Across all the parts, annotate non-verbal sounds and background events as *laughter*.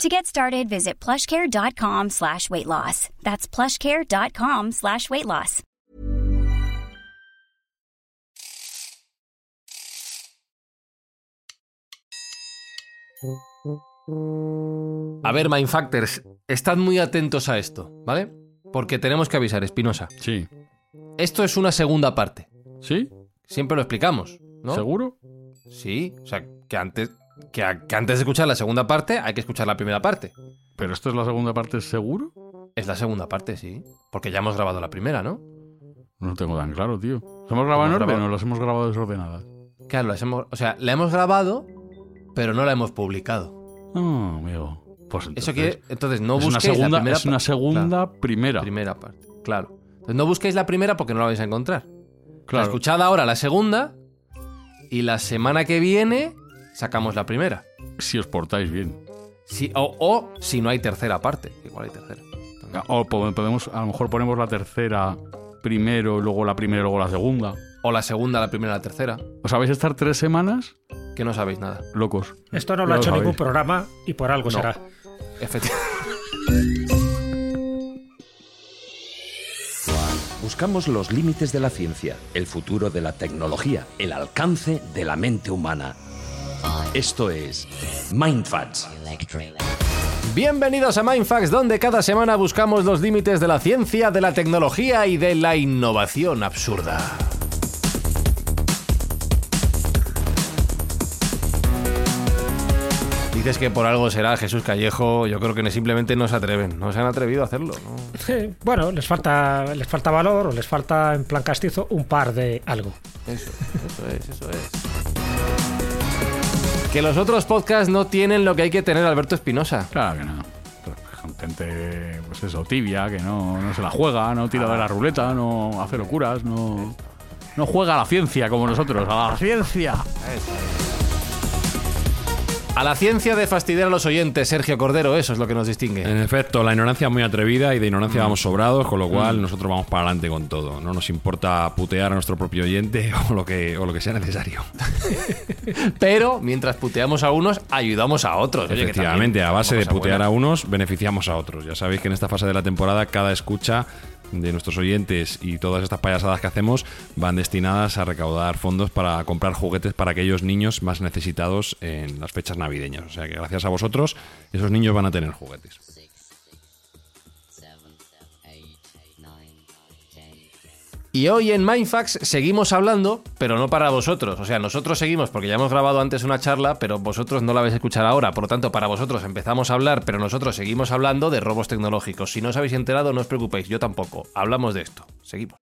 To get started, visit plushcare.com slash weight loss. That's plushcare.com slash weight loss. A ver, Mindfactors, estad muy atentos a esto, ¿vale? Porque tenemos que avisar, Espinosa. Sí. Esto es una segunda parte. ¿Sí? Siempre lo explicamos, ¿no? ¿Seguro? Sí, o sea, que antes, que, a- que antes de escuchar la segunda parte hay que escuchar la primera parte. ¿Pero esto es la segunda parte seguro? Es la segunda parte, sí. Porque ya hemos grabado la primera, ¿no? No lo tengo tan claro, tío. ¿Los hemos grabado en orden grabado. o los hemos grabado desordenadas? Claro, las hemos, o sea, la hemos grabado, pero no la hemos publicado. No, amigo. Pues entonces, Eso quiere, entonces no es una busquéis segunda, la primera es una segunda Claro, primera. primera parte. Claro. Entonces no busquéis la primera porque no la vais a encontrar. Claro. Escuchad ahora la segunda y la semana que viene sacamos la primera. Si os portáis bien. Si, o, o si no hay tercera parte. Igual hay tercera. O po- podemos, a lo mejor ponemos la tercera primero, luego la primera, luego la segunda. O la segunda, la primera, la tercera. ¿Os a estar tres semanas Que no sabéis nada. locos? Esto no lo ha hecho sabéis. ningún programa y por algo No. será. Efectivamente. Buscamos los límites de la ciencia, el futuro de la tecnología, el alcance de la mente humana. Esto es Mindfacts. Bienvenidos a Mindfax, donde cada semana buscamos los límites de la ciencia, de la tecnología y de la innovación absurda. Dices que por algo será Jesús Callejo, yo creo que simplemente no se atreven, no se han atrevido a hacerlo. ¿no? Sí, bueno, les falta, les falta valor o les falta en plan castizo un par de algo. Eso, eso es, eso es. Que los otros podcasts no tienen lo que hay que tener, Alberto Espinosa. Claro que no. Gente, pues eso, tibia, que no, no se la juega, no tira de la ruleta, no hace locuras, no, no juega a la ciencia como nosotros. ¡A la ciencia! A la ciencia de fastidiar a los oyentes, Sergio Cordero, eso es lo que nos distingue. En efecto, la ignorancia es muy atrevida y de ignorancia vamos sobrados, con lo cual nosotros vamos para adelante con todo. No nos importa putear a nuestro propio oyente *laughs* o lo que, o lo que sea necesario. *laughs* Pero mientras puteamos a unos, ayudamos a otros. Oye, Efectivamente, a base de putear a unos, beneficiamos a otros. Ya sabéis que en esta fase de la temporada cada escucha de nuestros oyentes y todas estas payasadas que hacemos van destinadas a recaudar fondos para comprar juguetes para aquellos niños más necesitados en las fechas navideñas. O sea que gracias a vosotros esos niños van a tener juguetes. Y hoy en Mindfax seguimos hablando, pero no para vosotros. O sea, nosotros seguimos porque ya hemos grabado antes una charla, pero vosotros no la vais a escuchar ahora. Por lo tanto, para vosotros empezamos a hablar, pero nosotros seguimos hablando de robos tecnológicos. Si no os habéis enterado, no os preocupéis, yo tampoco. Hablamos de esto. Seguimos.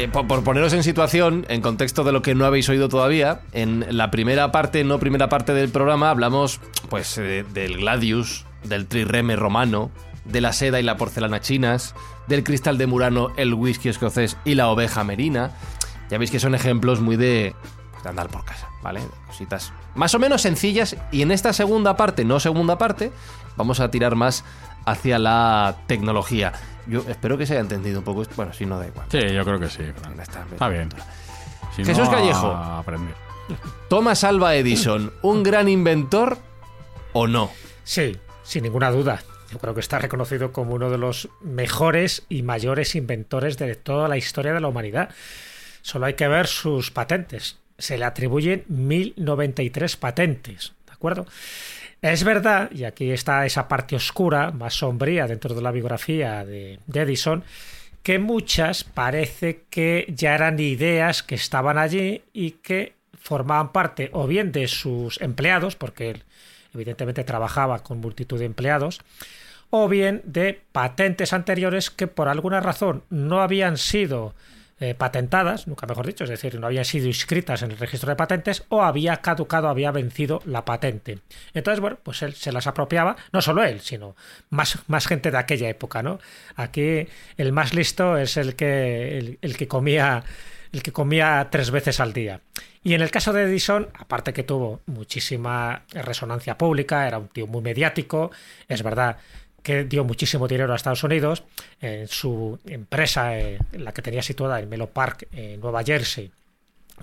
Eh, por, poneros en situación, en contexto de lo que no habéis oído todavía, en la primera parte, no primera parte del programa, hablamos pues eh, del gladius, del trireme romano, de la seda y la porcelana chinas, del cristal de Murano, el whisky escocés y la oveja merina. Ya veis que son ejemplos muy de andar por casa, ¿vale? Cositas más o menos sencillas y en esta segunda parte, no segunda parte, vamos a tirar más hacia la tecnología. Yo espero que se haya entendido un poco esto. Bueno, si no da igual. Sí, yo creo que sí. Está, Está bien. Si Jesús no, a Callejo. aprender. Thomas Alva Edison, ¿un gran inventor o no? Sí, sin ninguna duda. yo creo que está reconocido como uno de los mejores y mayores inventores de toda la historia de la humanidad. Solo hay que ver sus patentes. Se le atribuyen 1093 patentes, ¿de acuerdo? Es verdad, y aquí está esa parte oscura, más sombría dentro de la biografía de, de Edison, que muchas parece que ya eran ideas que estaban allí y que formaban parte o bien de sus empleados, porque él evidentemente trabajaba con multitud de empleados, o bien de patentes anteriores que por alguna razón no habían sido eh, patentadas, nunca mejor dicho, es decir, no habían sido inscritas en el registro de patentes o había caducado, había vencido la patente. Entonces, bueno, pues él se las apropiaba, no solo él, sino más, más gente de aquella época, ¿no? Aquí el más listo es el que, el, que comía el que comía tres veces al día. Y en el caso de Edison, aparte que tuvo muchísima resonancia pública, era un tío muy mediático, es verdad que dio muchísimo dinero a Estados Unidos, en su empresa, eh, la que tenía situada en Melo Park, en Nueva Jersey,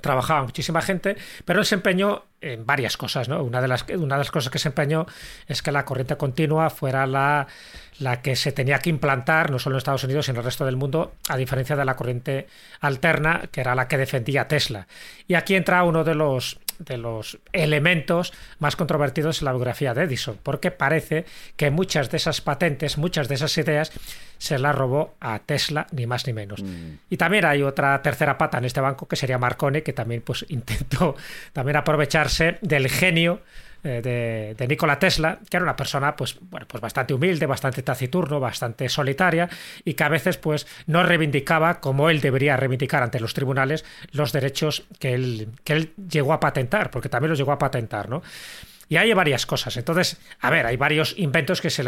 trabajaba muchísima gente, pero él se empeñó en varias cosas, ¿no? Una de las, una de las cosas que se empeñó es que la corriente continua fuera la, la que se tenía que implantar, no solo en Estados Unidos, sino en el resto del mundo, a diferencia de la corriente alterna, que era la que defendía Tesla. Y aquí entra uno de los de los elementos más controvertidos en la biografía de Edison, porque parece que muchas de esas patentes, muchas de esas ideas, se las robó a Tesla, ni más ni menos. Mm. Y también hay otra tercera pata en este banco, que sería Marconi, que también pues, *laughs* intentó también aprovecharse del genio de, de, Nikola Tesla, que era una persona pues, bueno, pues bastante humilde, bastante taciturno, bastante solitaria y que a veces pues, no reivindicaba como él debería reivindicar ante los tribunales los derechos que él, que él llegó a patentar, porque también los llegó a patentar, ¿no? Y hay varias cosas. Entonces, a ver, hay varios inventos que, se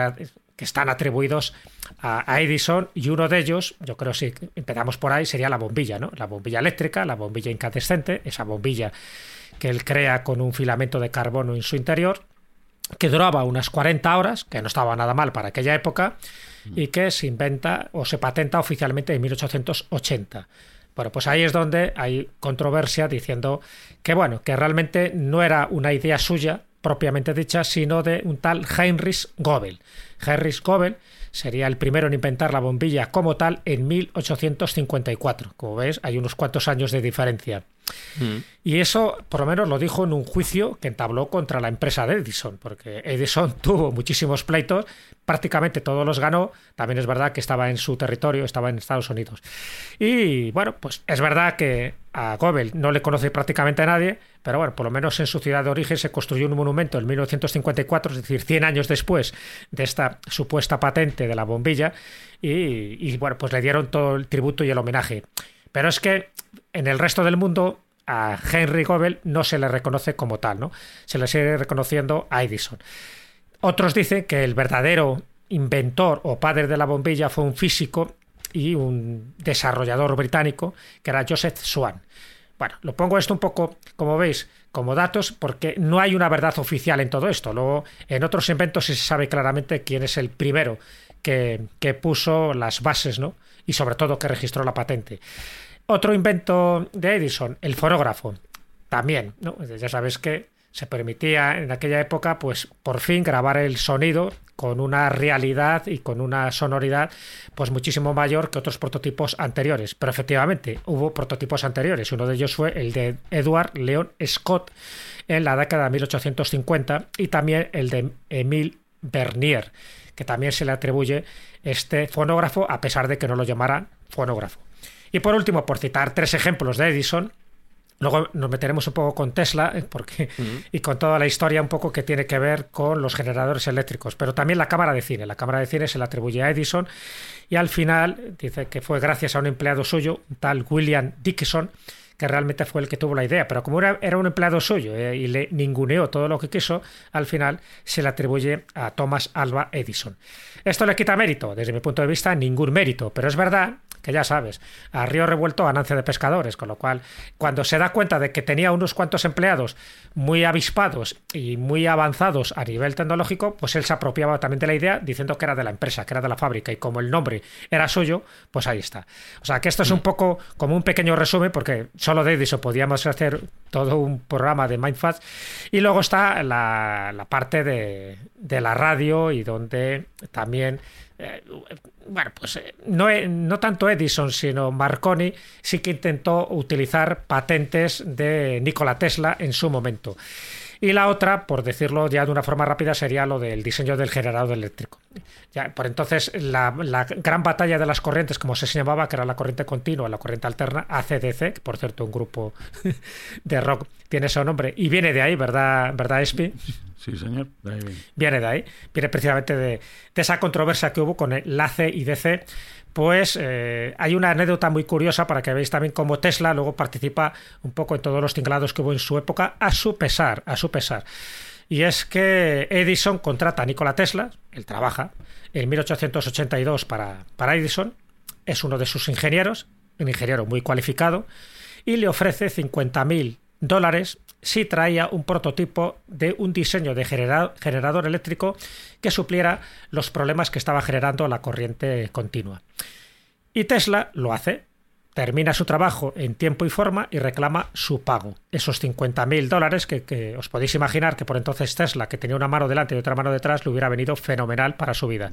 que están atribuidos a, a, Edison y uno de ellos, yo creo si empezamos por ahí, sería la bombilla, ¿no? La bombilla eléctrica, la bombilla incandescente, esa bombilla que él crea con un filamento de carbono en su interior, que duraba unas 40 horas, que no estaba nada mal para aquella época, y que se inventa o se patenta oficialmente en 1880. Bueno, pues ahí es donde hay controversia diciendo que, bueno, que realmente no era una idea suya propiamente dicha, sino de un tal Heinrich Goebel. Heinrich Goebel sería el primero en inventar la bombilla como tal en 1854. Como ves, hay unos cuantos años de diferencia. Mm. Y eso, por lo menos, lo dijo en un juicio que entabló contra la empresa de Edison, porque Edison *laughs* tuvo muchísimos pleitos, prácticamente todos los ganó. También es verdad que estaba en su territorio, estaba en Estados Unidos. Y bueno, pues es verdad que a Goebel no le conoce prácticamente a nadie, pero bueno, por lo menos en su ciudad de origen se construyó un monumento en 1954, es decir, 100 años después de esta supuesta patente de la bombilla, y, y bueno, pues le dieron todo el tributo y el homenaje. Pero es que en el resto del mundo a Henry Goebel no se le reconoce como tal, ¿no? Se le sigue reconociendo a Edison. Otros dicen que el verdadero inventor o padre de la bombilla fue un físico y un desarrollador británico que era Joseph Swan. Bueno, lo pongo esto un poco, como veis, como datos, porque no hay una verdad oficial en todo esto. Luego, en otros inventos sí se sabe claramente quién es el primero que, que puso las bases, ¿no? Y sobre todo que registró la patente. Otro invento de Edison, el fonógrafo. También, ¿no? ya sabes que se permitía en aquella época, pues por fin grabar el sonido con una realidad y con una sonoridad pues muchísimo mayor que otros prototipos anteriores. Pero efectivamente hubo prototipos anteriores. Uno de ellos fue el de Edward Leon Scott en la década de 1850 y también el de Emile Bernier, que también se le atribuye este fonógrafo a pesar de que no lo llamara fonógrafo. Y por último, por citar tres ejemplos de Edison, Luego nos meteremos un poco con Tesla eh, porque, *laughs* y con toda la historia un poco que tiene que ver con los generadores eléctricos, pero también la cámara de cine. La cámara de cine se la atribuye a Edison y al final dice que fue gracias a un empleado suyo, un tal William Dickinson, que realmente fue el que tuvo la idea. Pero como era, un empleado suyo eh, y le ninguneó todo lo que quiso, al final se le atribuye a Thomas Alva Edison. Esto le quita mérito, desde mi punto de vista, ningún mérito, pero es verdad que ya sabes, a río revuelto ganancia de pescadores, con lo cual cuando se da cuenta de que tenía unos cuantos empleados muy avispados y muy avanzados a nivel tecnológico, pues él se apropiaba también de la idea diciendo que era de la empresa, que era de la fábrica y como el nombre era suyo, pues ahí está. O sea que esto es un poco como un pequeño resumen porque solo de Edison podíamos hacer todo un programa de Mindfast y luego está la, la parte de, de la radio y donde también eh, bueno, pues eh, no, no, tanto Edison, sino Marconi sí que intentó utilizar patentes de Nikola Tesla en su momento. Y la otra, por decirlo ya de una forma rápida, sería lo del diseño del generador eléctrico. Ya, por entonces, la, gran batalla de las corrientes, como se llamaba, que era la corriente continua, la corriente alterna, ACDC, que por cierto, un grupo *laughs* de rock tiene ese nombre, y viene de ahí, ¿verdad, ¿verdad Espi? Sí, señor. De ahí viene. de ahí. Viene precisamente de, de, esa controversia que hubo con el AC y DC pues eh, hay una anécdota muy curiosa para que veáis también cómo Tesla luego participa un poco en todos los tinglados que hubo en su época, a su pesar, a su pesar. Y es que Edison contrata a Nikola Tesla, él trabaja en 1882 para, para Edison, es uno de sus ingenieros, un ingeniero muy cualificado, y le ofrece 50.000 dólares si traía un prototipo de un diseño de generador eléctrico que supliera los problemas que estaba generando la corriente continua. Y Tesla lo hace, termina su trabajo en tiempo y forma y reclama su pago. Esos 50.000 dólares que, os podéis imaginar que por entonces Tesla, que tenía una mano delante y otra mano detrás, le hubiera venido fenomenal para su vida.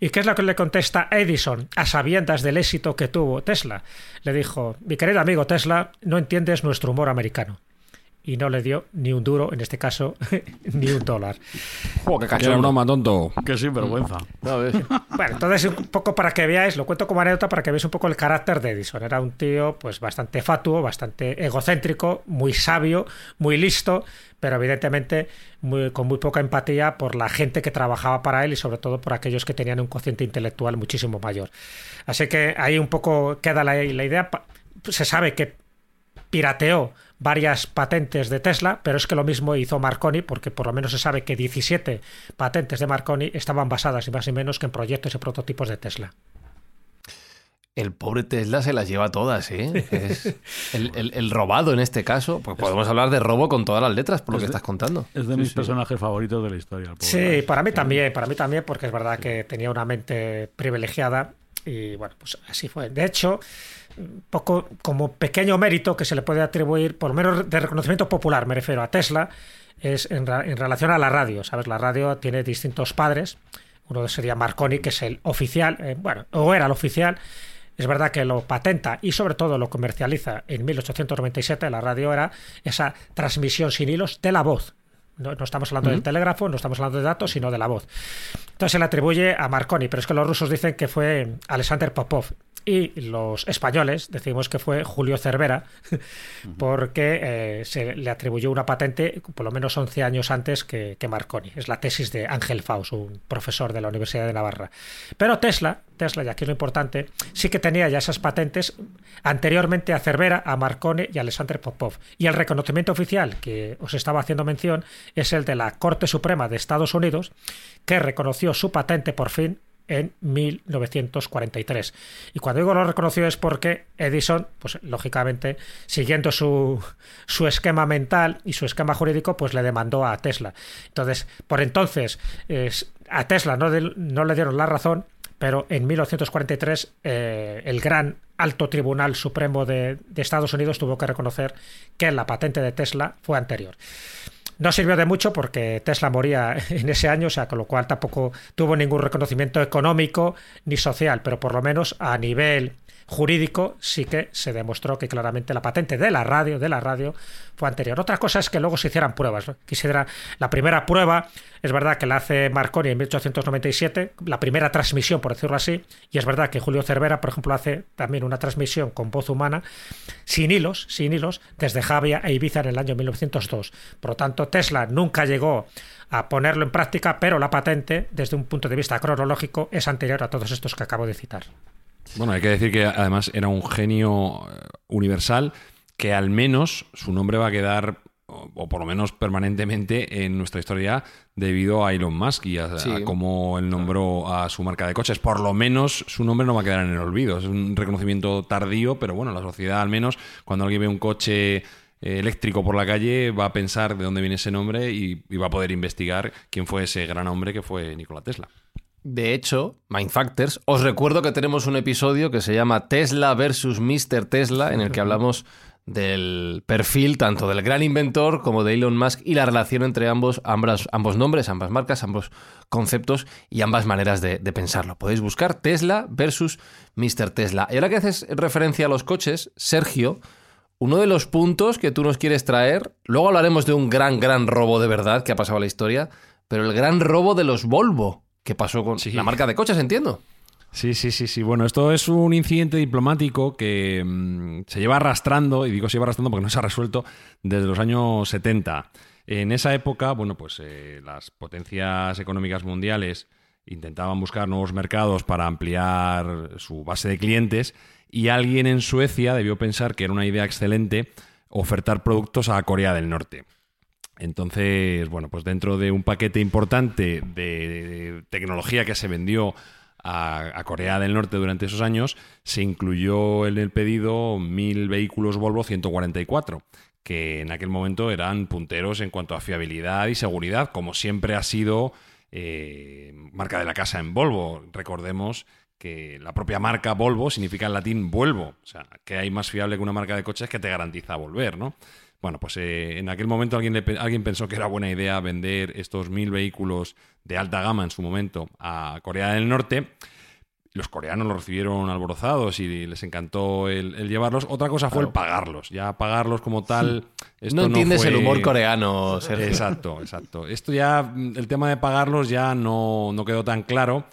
¿Y qué es lo que le contesta Edison a sabiendas del éxito que tuvo Tesla? Le dijo, mi querido amigo Tesla, no entiendes nuestro humor americano y no le dio ni un duro, en este caso, *laughs* ni un dólar. ¡Oh, qué cacho broma, tonto! ¡Qué sinvergüenza! bueno, entonces un poco para que veáis, lo cuento como anécdota para que veáis un poco el carácter de Edison. Era un tío pues bastante fatuo, bastante egocéntrico, muy sabio, muy listo, pero evidentemente muy, con muy poca empatía por la gente que trabajaba para él y sobre todo por aquellos que tenían un cociente intelectual muchísimo mayor. Así que ahí un poco queda la, la idea. Se sabe que pirateó varias patentes de Tesla, pero es que lo mismo hizo Marconi, porque por lo menos se sabe que 17 patentes de Marconi estaban basadas y más y menos que en proyectos y prototipos de Tesla. El pobre Tesla se las lleva todas, ¿eh? *laughs* Es el, robado en este caso. Pues podemos hablar de robo con todas las letras, por lo que estás contando. Es de mis personajes favoritos de la historia. Sí, para mí también, para mí también, porque es verdad que tenía una mente privilegiada y bueno, pues así fue. De hecho, poco como pequeño mérito que se le puede atribuir, por lo menos de reconocimiento popular, me refiero a Tesla, es en, relación a la radio. ¿Sabes? La radio tiene distintos padres. Uno sería Marconi, que es el oficial, eh, bueno, o era el oficial. Es verdad que lo patenta y sobre todo lo comercializa en 1897. La radio era esa transmisión sin hilos de la voz. No, estamos hablando del telégrafo, no estamos hablando de datos, sino de la voz. Entonces se le atribuye a Marconi, pero es que los rusos dicen que fue Alexander Popov y los españoles decimos que fue Julio Cervera, porque eh, se le atribuyó una patente por lo menos 11 años antes que, Marconi. Es la tesis de Ángel Faust, un profesor de la Universidad de Navarra. Pero Tesla, Tesla, y aquí lo importante, sí que tenía ya esas patentes anteriormente a Cervera, a Marconi y a Alexander Popov. Y el reconocimiento oficial que os estaba haciendo mención es el de la Corte Suprema de Estados Unidos, que reconoció su patente por fin en 1943. Y cuando digo lo reconoció es porque Edison, pues lógicamente, siguiendo su, su esquema mental y su esquema jurídico, pues le demandó a Tesla. Entonces, por entonces, a Tesla no, no, le dieron la razón, pero en 1943 eh, el gran alto tribunal supremo de Estados Unidos tuvo que reconocer que la patente de Tesla fue anterior. No sirvió de mucho porque Tesla moría *laughs* en ese año, o sea, con lo cual tampoco tuvo ningún reconocimiento económico ni social, pero por lo menos a nivel jurídico sí que se demostró que claramente la patente de la radio, de la radio, fue anterior. Otra cosa es que luego se hicieran pruebas. Quisiera la primera prueba, es verdad que la hace Marconi en 1897, la primera transmisión, por decirlo así, y es verdad que Julio Cervera, por ejemplo, hace también una transmisión con voz humana, sin hilos, sin hilos, desde Javia e Ibiza en el año 1902. Por lo tanto, Tesla nunca llegó a ponerlo en práctica, pero la patente, desde un punto de vista cronológico, es anterior a todos estos que acabo de citar. Bueno, hay que decir que además era un genio eh, universal que al menos su nombre va a quedar o por lo menos permanentemente en nuestra historia debido a Elon Musk y a, Sí. a cómo él nombró a su marca de coches. Por lo menos su nombre no va a quedar en el olvido. Es un reconocimiento tardío, pero bueno, la sociedad al menos cuando alguien ve un coche eh, eléctrico por la calle va a pensar de dónde viene ese nombre y, y va a poder investigar quién fue ese gran hombre que fue Nikola Tesla. De hecho, Mindfactors, os recuerdo que tenemos un episodio que se llama Tesla versus Mr. Tesla, en el que hablamos del perfil tanto del gran inventor como de Elon Musk y la relación entre ambos, ambas, ambos nombres, ambas marcas, ambos conceptos y ambas maneras de, de pensarlo. Podéis buscar Tesla versus Mr. Tesla. Y ahora que haces referencia a los coches, Sergio, uno de los puntos que tú nos quieres traer, luego hablaremos de un gran, gran robo de verdad que ha pasado a la historia, pero el gran robo de los Volvo, que pasó con Sí. la marca de coches, entiendo. Sí, sí, sí, sí. Bueno, esto es un incidente diplomático que mm, se lleva arrastrando, y digo se lleva arrastrando porque no se ha resuelto, desde los años 70. En esa época, bueno, pues eh, las potencias económicas mundiales intentaban buscar nuevos mercados para ampliar su base de clientes y alguien en Suecia debió pensar que era una idea excelente ofertar productos a Corea del Norte. Entonces, bueno, pues dentro de un paquete importante de tecnología que se vendió a, Corea del Norte durante esos años, se incluyó en el pedido mil vehículos Volvo 144, que en aquel momento eran punteros en cuanto a fiabilidad y seguridad, como siempre ha sido eh, marca de la casa en Volvo. Recordemos que la propia marca Volvo significa en latín vuelvo. O sea, que hay más fiable que una marca de coches que te garantiza volver, ¿no? Bueno, pues eh, en aquel momento alguien, le alguien pensó que era buena idea vender estos mil vehículos de alta gama en su momento a Corea del Norte. Los coreanos los recibieron alborozados y les encantó el, el llevarlos. Otra cosa fue el pagarlos. Ya pagarlos como tal. *laughs* esto no entiendes fue- el humor coreano, Sergio. Exacto, exacto. Esto ya, el tema de pagarlos ya no, no quedó tan claro.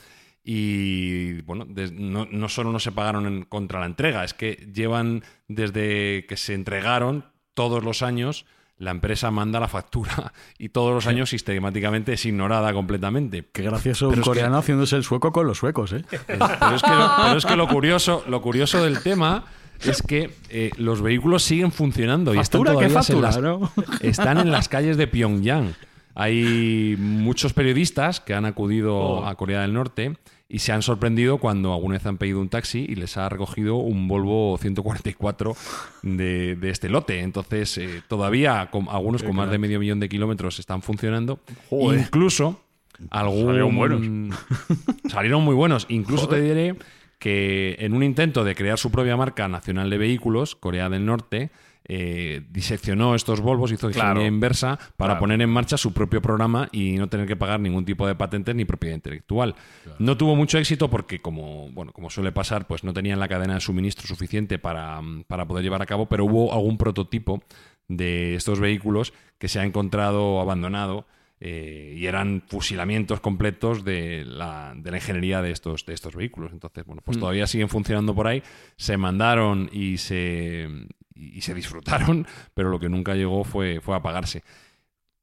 Y bueno, no, no solo no se pagaron en- contra la entrega, es que llevan desde que se entregaron todos los años. La empresa manda la factura *laughs* y todos los años sistemáticamente es ignorada completamente. Qué gracioso Pero un es que- coreano haciéndose el sueco con los suecos, ¿eh? pero es que, lo, pero es que lo curioso, lo curioso del tema es que eh, los vehículos siguen funcionando y están Factura, ¿qué todavía en factura, las, no? *laughs* están en las calles de Pyongyang. Hay muchos periodistas que han acudido Oh. a Corea del Norte y se han sorprendido cuando alguna vez han pedido un taxi y les ha recogido un Volvo 144 de, de este lote. Entonces, eh, todavía con, algunos con más de medio millón de kilómetros están funcionando. Joder. Incluso algún... Salieron buenos. *laughs* Salieron muy buenos. Incluso te diré que en un intento de crear su propia marca nacional de vehículos, Corea del Norte eh, diseccionó estos Volvos, hizo ingeniería Claro. inversa para Claro. poner en marcha su propio programa y no tener que pagar ningún tipo de patentes ni propiedad intelectual. No tuvo mucho éxito porque, como, bueno, como suele pasar, pues no tenían la cadena de suministro suficiente para, para poder llevar a cabo, pero hubo algún prototipo de estos vehículos que se ha encontrado abandonado eh, y eran fusilamientos completos de la, de la ingeniería de estos, de estos vehículos. Entonces, bueno, pues todavía siguen funcionando por ahí, se mandaron y se, y se disfrutaron, pero lo que nunca llegó fue, fue a pagarse.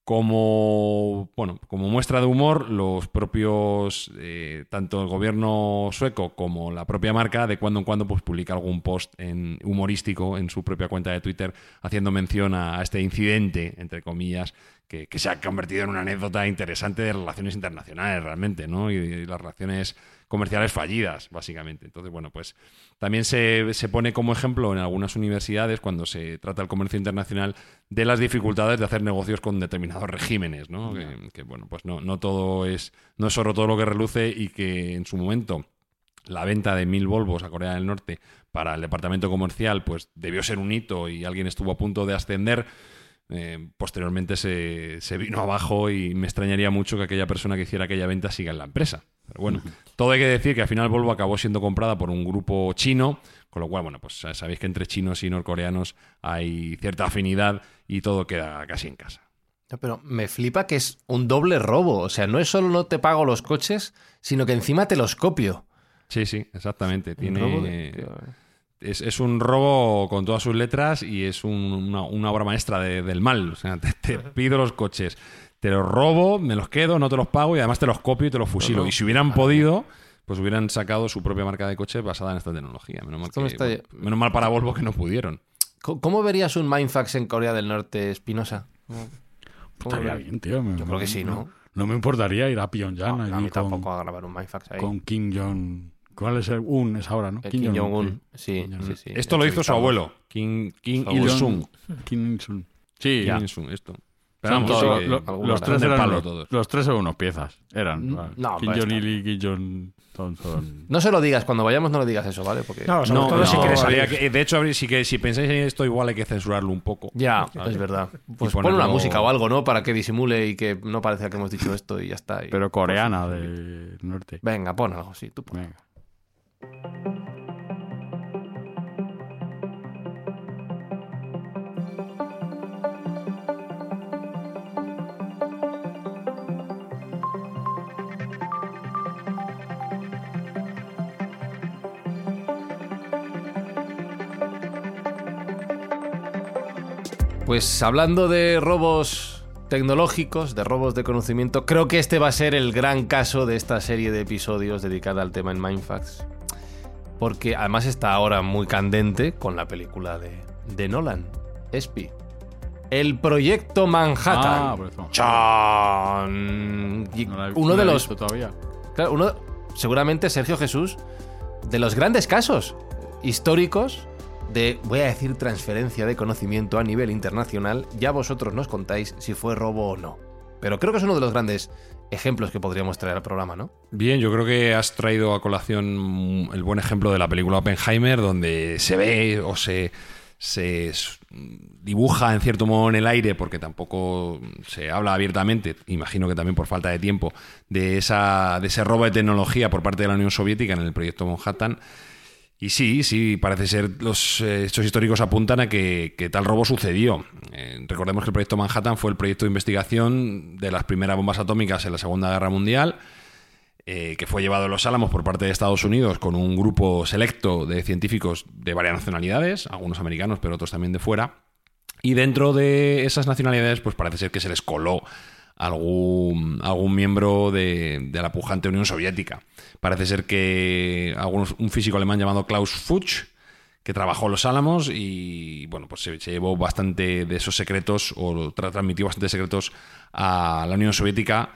Como, bueno, como muestra de humor, los propios, eh, tanto el gobierno sueco como la propia marca, de cuando en cuando pues, publica algún post en, humorístico en su propia cuenta de Twitter haciendo mención a, a este incidente, entre comillas, que, que se ha convertido en una anécdota interesante de relaciones internacionales realmente, ¿no? Y, y las relaciones comerciales fallidas, básicamente. Entonces, bueno, pues también se, se pone como ejemplo en algunas universidades cuando se trata el comercio internacional de las dificultades de hacer negocios con determinados regímenes, ¿no? Que, que, bueno, pues no, no todo es, no es solo todo lo que reluce y que en su momento la venta de mil Volvos a Corea del Norte para el departamento comercial, pues debió ser un hito y alguien estuvo a punto de ascender. Eh, posteriormente se, se vino abajo y me extrañaría mucho que aquella persona que hiciera aquella venta siga en la empresa. Pero bueno, todo hay que decir que al final Volvo acabó siendo comprada por un grupo chino, con lo cual, bueno, pues sabéis que entre chinos y norcoreanos hay cierta afinidad y todo queda casi en casa. Pero me flipa que es un doble robo. O sea, no es solo no te pago los coches, sino que encima te los copio. Sí, sí, exactamente. Tiene, de- es, es un robo con todas sus letras y es un- una, una obra maestra de- del mal. O sea, te, te pido los coches, te los robo, me los quedo, no te los pago y además te los copio y te los fusilo. No, no. Y si hubieran podido, pues hubieran sacado su propia marca de coches basada en esta tecnología. Menos mal, que- está- bueno, menos mal para Volvo que no pudieron. ¿Cómo verías un Mindfax en Corea del Norte, Espinosa? Estaría bien, tío. me- Yo creo que sí, ¿no? No me importaría ir a Pyongyang No, a mí con, tampoco a grabar un Mindfax ahí. con Kim Jong. ¿Cuál es el un? Es ahora, ¿no? Kim Jong-un. Sí, Kim Jong-un. sí, sí. Esto lo hizo su abuelo, Kim, Kim. Il-sung. Kim Il-sung. Sí, Kim Il-sung, esto. Pero vamos, todos los, tres eran palo unos- todos. los tres eran unos piezas. Eran. Mm, ¿vale? no, Kim pero Jong-il y Kim Jong son, son- No se lo digas, cuando vayamos no lo digas eso, ¿vale? Porque... No, sobre No, todo si no, quieres habría salir. que- de hecho, habría- si, que, si pensáis en esto, igual hay que censurarlo un poco. Ya, es verdad. Pues pon una música o algo, ¿no? Para que disimule y que no parezca que hemos dicho esto y ya está. y- Pero coreana del norte. Venga, pon algo, sí, tú pon. Venga. Pues hablando de robos tecnológicos, de robos de conocimiento, creo que este va a ser el gran caso de esta serie de episodios dedicada al tema en Mindfax. Porque además está ahora muy candente con la película de, de Nolan, Espi. El proyecto Ah, Manhattan. por eso. No la he- uno no de los visto todavía. Claro, uno, seguramente Sergio Jesús, de los grandes casos históricos de, voy a decir, transferencia de conocimiento a nivel internacional. Ya vosotros nos contáis si fue robo o no. Pero creo que es uno de los grandes ejemplos que podríamos traer al programa, ¿no? Bien, yo creo que has traído a colación el buen ejemplo de la película Oppenheimer, donde se ve o se, se dibuja en cierto modo en el aire, porque tampoco se habla abiertamente, imagino que también por falta de tiempo, de, esa, de ese robo de tecnología por parte de la Unión Soviética en el proyecto Manhattan. Y sí, sí, parece ser los eh, hechos históricos apuntan a que, tal robo sucedió. Eh, recordemos que el proyecto Manhattan fue el proyecto de investigación de las primeras bombas atómicas en la Segunda Guerra Mundial, eh, que fue llevado a los Álamos por parte de Estados Unidos con un grupo selecto de científicos de varias nacionalidades, algunos americanos, pero otros también de fuera. Y dentro de esas nacionalidades, pues parece ser que se les coló algún, algún miembro de, de la pujante Unión Soviética. Parece ser que algunos, un físico alemán llamado Klaus Fuchs, que trabajó en los Álamos y bueno, pues se, se llevó bastante de esos secretos o tra- transmitió bastantes secretos a la Unión Soviética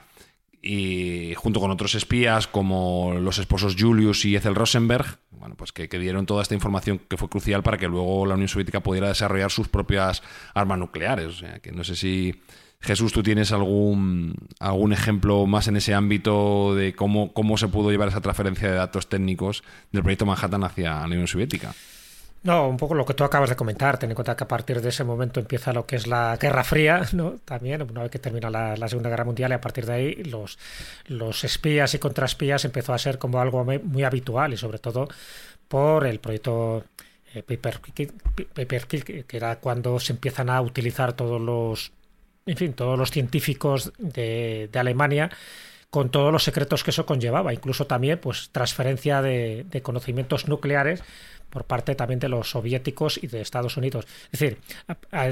y junto con otros espías como los esposos Julius y Ethel Rosenberg, bueno, pues que, dieron toda esta información que fue crucial para que luego la Unión Soviética pudiera desarrollar sus propias armas nucleares. O sea, que no sé si Jesús, tú tienes algún, algún ejemplo más en ese ámbito de cómo, cómo se pudo llevar esa transferencia de datos técnicos del proyecto Manhattan hacia la Unión Soviética. No, un poco lo que tú acabas de comentar, ten en cuenta que a partir de ese momento empieza lo que es la Guerra Fría, ¿no? También, una vez que termina la, Segunda Guerra Mundial, y a partir de ahí los, los espías y contraespías empezó a ser como algo muy, habitual, y sobre todo por el proyecto eh, Paperclip, Paperclip, que era cuando se empiezan a utilizar todos los, en fin, todos los científicos de, Alemania con todos los secretos que eso conllevaba, incluso también pues transferencia de conocimientos nucleares por parte también de los soviéticos y de Estados Unidos. Es decir,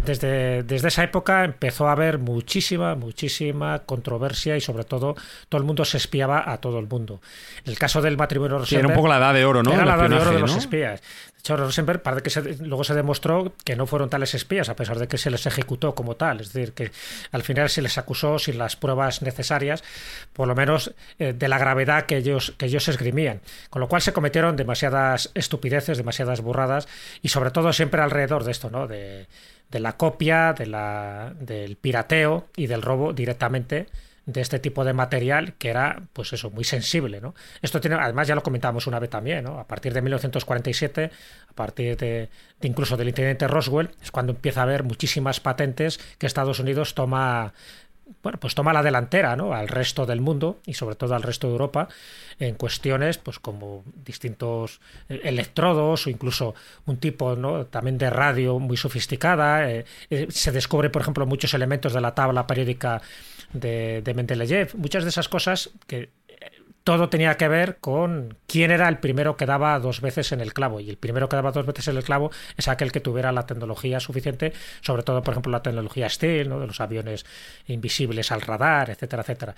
desde, desde esa época empezó a haber muchísima, muchísima controversia y sobre todo todo el mundo se espiaba a todo el mundo. El caso del matrimonio Sí, era un Rosenberg- poco la edad de oro, ¿no? era la edad de oro de los ¿no? espías. Hecho, Rosenberg parece que se- luego se demostró que no fueron tales espías, a pesar de que se les ejecutó como tal. Es decir, que al final se les acusó sin las pruebas necesarias, por lo menos eh, de la gravedad que ellos, que ellos esgrimían. Con lo cual se cometieron demasiadas estupideces, demasiadas burradas, y sobre todo siempre alrededor de esto, ¿no? De, de la copia, de la, del pirateo y del robo directamente de este tipo de material que era, pues eso, muy sensible, ¿no? Esto tiene, además ya lo comentábamos una vez también, ¿no? A partir de 1947, a partir de, de incluso del incidente Roswell, es cuando empieza a haber muchísimas patentes que Estados Unidos toma bueno, pues toma la delantera ¿no? al resto del mundo y sobre todo al resto de Europa en cuestiones pues como distintos eh, electrodos o incluso un tipo ¿no? también de radio muy sofisticada. eh, eh, se descubre, por ejemplo, muchos elementos de la tabla periódica de, de Mendeleev, muchas de esas cosas que todo tenía que ver con quién era el primero que daba dos veces en el clavo. Y el primero que daba dos veces en el clavo es aquel que tuviera la tecnología suficiente, sobre todo, por ejemplo, la tecnología STEL, ¿no? de los aviones invisibles al radar, etcétera, etcétera.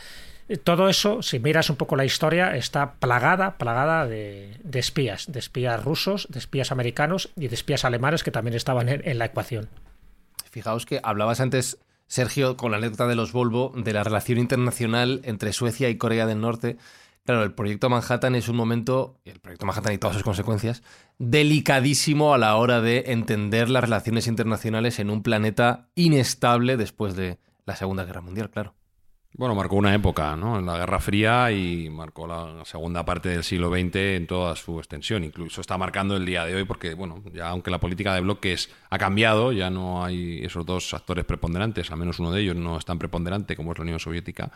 Todo eso, si miras un poco la historia, está plagada, plagada de, de espías, de espías rusos, de espías americanos y de espías alemanes que también estaban en, en la ecuación. Fijaos que hablabas antes, Sergio, con la anécdota de los Volvo, de la relación internacional entre Suecia y Corea del Norte. Claro, el proyecto Manhattan es un momento, el proyecto Manhattan y todas sus consecuencias, delicadísimo a la hora de entender las relaciones internacionales en un planeta inestable después de la Segunda Guerra Mundial, claro. Bueno, marcó una época, ¿no? En la Guerra Fría y marcó la segunda parte del siglo XX en toda su extensión. Incluso está marcando el día de hoy porque, bueno, ya aunque la política de bloques ha cambiado, ya no hay esos dos actores preponderantes, al menos uno de ellos no es tan preponderante como es la Unión Soviética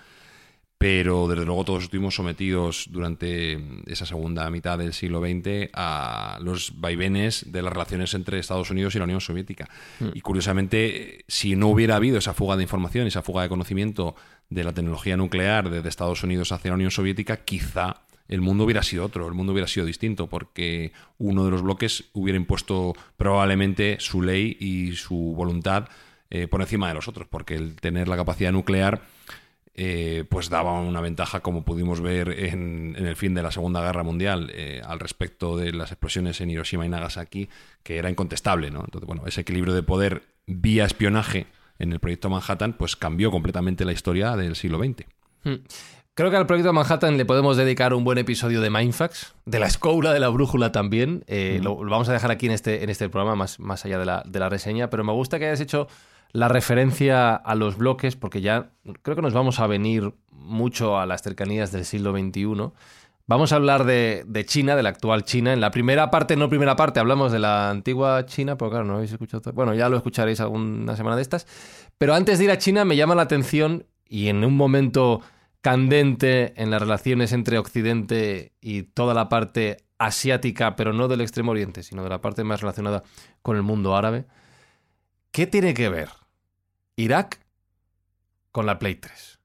pero desde luego todos estuvimos sometidos durante esa segunda mitad del siglo XX a los vaivenes de las relaciones entre Estados Unidos y la Unión Soviética. Mm. Y curiosamente, si no hubiera habido esa fuga de información, esa fuga de conocimiento de la tecnología nuclear desde Estados Unidos hacia la Unión Soviética, quizá el mundo hubiera sido otro, el mundo hubiera sido distinto, porque uno de los bloques hubiera impuesto probablemente su ley y su voluntad eh, por encima de los otros, porque el tener la capacidad nuclear eh, pues daba una ventaja, como pudimos ver en, el fin de la Segunda Guerra Mundial, eh, al respecto de las explosiones en Hiroshima y Nagasaki, que era incontestable. ¿no? Entonces, bueno, ese equilibrio de poder vía espionaje en el proyecto Manhattan, pues cambió completamente la historia del siglo XX. Hmm. Creo que al proyecto Manhattan le podemos dedicar un buen episodio de Mindfax, de la escoula de la brújula también. Eh, lo, vamos a dejar aquí en este, en este programa, más, más allá de la, de la reseña, pero me gusta que hayas hecho la referencia a los bloques, porque ya creo que nos vamos a venir mucho a las cercanías del siglo XXI. Vamos a hablar de, China, de la actual China. En la primera parte, no primera parte, hablamos de la antigua China, porque claro, no habéis escuchado. Bueno, ya lo escucharéis alguna semana de estas. Pero antes de ir a China, me llama la atención, y en un momento candente en las relaciones entre Occidente y toda la parte asiática, pero no del Extremo Oriente, sino de la parte más relacionada con el mundo árabe. ¿Qué tiene que ver Irak con la Play 3.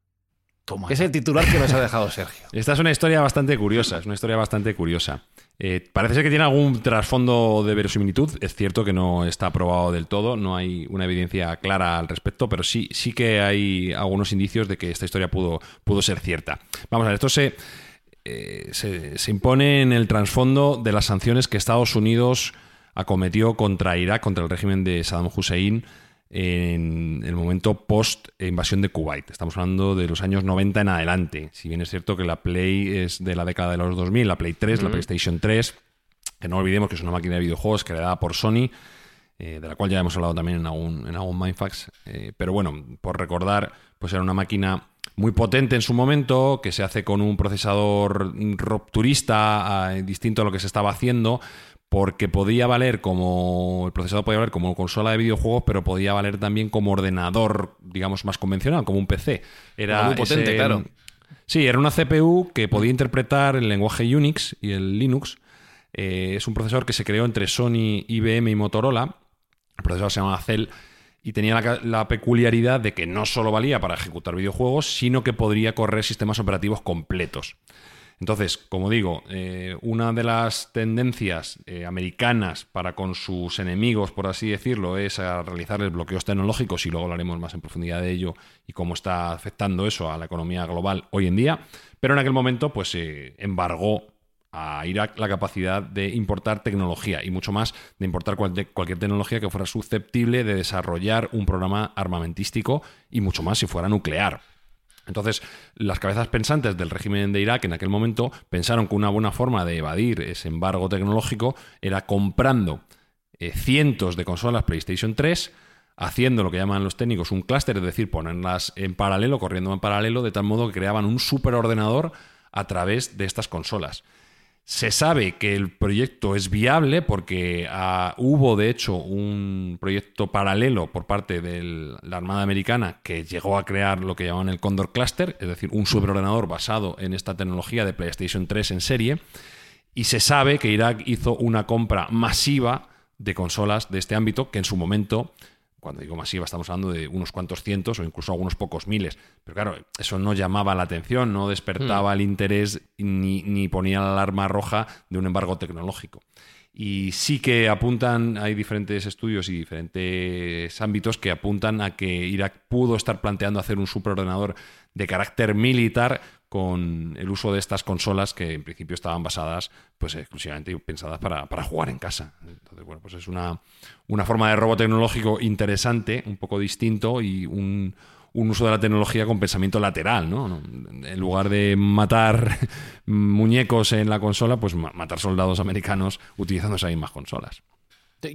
Toma. Es el titular que nos ha dejado Sergio. *laughs* Esta es una historia bastante curiosa, es una historia bastante curiosa. Eh, parece ser que tiene algún trasfondo de verosimilitud. Es cierto que no está probado del todo, no hay una evidencia clara al respecto, pero sí, sí que hay algunos indicios de que esta historia pudo, pudo ser cierta. Vamos a ver, esto se, eh, se, se impone en el trasfondo de las sanciones que Estados Unidos acometió contra Irak, contra el régimen de Saddam Hussein en el momento post invasión de Kuwait. Estamos hablando de los años 90 en adelante. Si bien es cierto que la Play es de la década de los 2000, la Play 3, la PlayStation 3, que no olvidemos que es una máquina de videojuegos creada por Sony, eh, de la cual ya hemos hablado también en algún, en algún Mindfax. Eh, pero bueno, por recordar, pues era una máquina muy potente en su momento, que se hace con un procesador rupturista, eh, distinto a lo que se estaba haciendo, porque podía valer como el procesador podía valer como consola de videojuegos, pero podía valer también como ordenador, digamos, más convencional, como un PC. Era muy potente, claro. Sí, era una CPU que podía interpretar el lenguaje Unix y el Linux. Eh, es un procesador que se creó entre Sony, IBM y Motorola. El procesador se llamaba Cell y tenía la, la, peculiaridad de que no solo valía para ejecutar videojuegos, sino que podría correr sistemas operativos completos. Entonces, como digo, eh, una de las tendencias eh, americanas para con sus enemigos, por así decirlo, es a realizarles bloqueos tecnológicos y luego hablaremos más en profundidad de ello y cómo está afectando eso a la economía global hoy en día. Pero en aquel momento, pues se embargó a Irak la capacidad de importar tecnología y mucho más de importar cualquier tecnología que fuera susceptible de desarrollar un programa armamentístico y mucho más si fuera nuclear. Entonces, las cabezas pensantes del régimen de Irak en aquel momento pensaron que una buena forma de evadir ese embargo tecnológico era comprando eh, cientos de consolas PlayStation 3, haciendo lo que llaman los técnicos un clúster, es decir, ponerlas en paralelo, corriendo en paralelo, de tal modo que creaban un superordenador a través de estas consolas. Se sabe que el proyecto es viable porque ah, hubo, de hecho, un proyecto paralelo por parte de la Armada Americana que llegó a crear lo que llaman el Condor Cluster, es decir, un superordenador basado en esta tecnología de PlayStation 3 en serie. Y se sabe que Irak hizo una compra masiva de consolas de este ámbito que en su momento cuando digo masiva estamos hablando de unos cuantos cientos o incluso algunos pocos miles. Pero claro, eso no llamaba la atención, no despertaba hmm. el interés ni, ni ponía la alarma roja de un embargo tecnológico. Y sí que apuntan, hay diferentes estudios y diferentes ámbitos que apuntan a que Irak pudo estar planteando hacer un superordenador de carácter militar con el uso de estas consolas que en principio estaban basadas pues exclusivamente pensadas para, para jugar en casa. Entonces, bueno, pues es una, una forma de robo tecnológico interesante, un poco distinto y un, un uso de la tecnología con pensamiento lateral, ¿no? En lugar de matar *laughs* muñecos en la consola, pues ma- matar soldados americanos utilizando esas mismas consolas.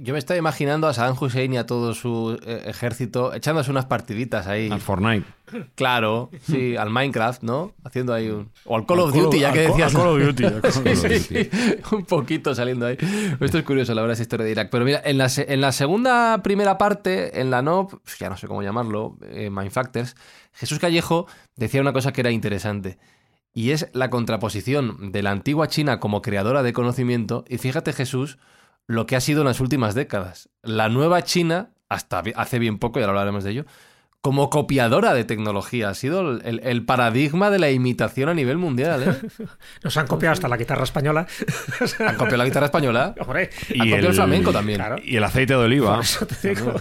Yo me estoy imaginando a Saddam Hussein y a todo su eh, ejército echándose unas partiditas ahí. Al Fortnite. Claro, sí, *laughs* al Minecraft, ¿no? Haciendo ahí un... O al Call of Al Duty, ya que al Call- decías. al Call of Duty, al Call of *laughs* Sí, Duty. sí, *laughs* un poquito saliendo ahí. Esto es curioso, la verdad, esa historia de Irak. Pero mira, en la, en la segunda primera parte, en la NOP, ya no sé cómo llamarlo, eh, Mindfactors, Jesús Callejo decía una cosa que era interesante. Y es la contraposición de la antigua China como creadora de conocimiento. Y fíjate, Jesús, lo que ha sido en las últimas décadas. La nueva China, hasta hace bien poco, y ahora hablaremos de ello, como copiadora de tecnología. Ha sido el, el- el paradigma de la imitación a nivel mundial. ¿eh? *laughs* Nos han copiado hasta la guitarra española. *laughs* Han copiado la guitarra española. Hombre, Han copiado el flamenco también. Claro. Y el aceite de oliva. Por eso te digo.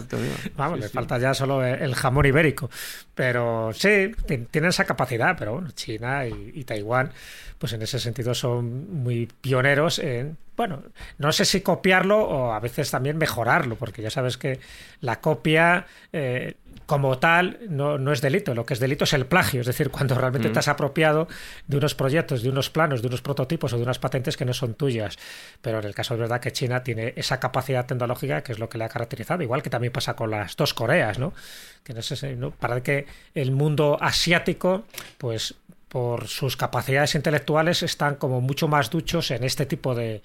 Vamos, le falta ya solo el jamón ibérico. Pero sí, ti- tienen esa capacidad, pero bueno, China y, y Taiwán, pues en ese sentido son muy pioneros en, bueno, no sé si copiarlo o a veces también mejorarlo, porque ya sabes que la copia eh, como tal no, no es delito, lo que es delito es el plagio, es decir, cuando realmente te has apropiado de unos proyectos, de unos planos, de unos prototipos o de unas patentes que no son tuyas. Pero en el caso es verdad que China tiene esa capacidad tecnológica que es lo que le ha caracterizado, igual que también pasa con las dos Coreas, ¿no? Que no sé, ¿no? para que el mundo asiático, pues por sus capacidades intelectuales están como mucho más duchos en este tipo de,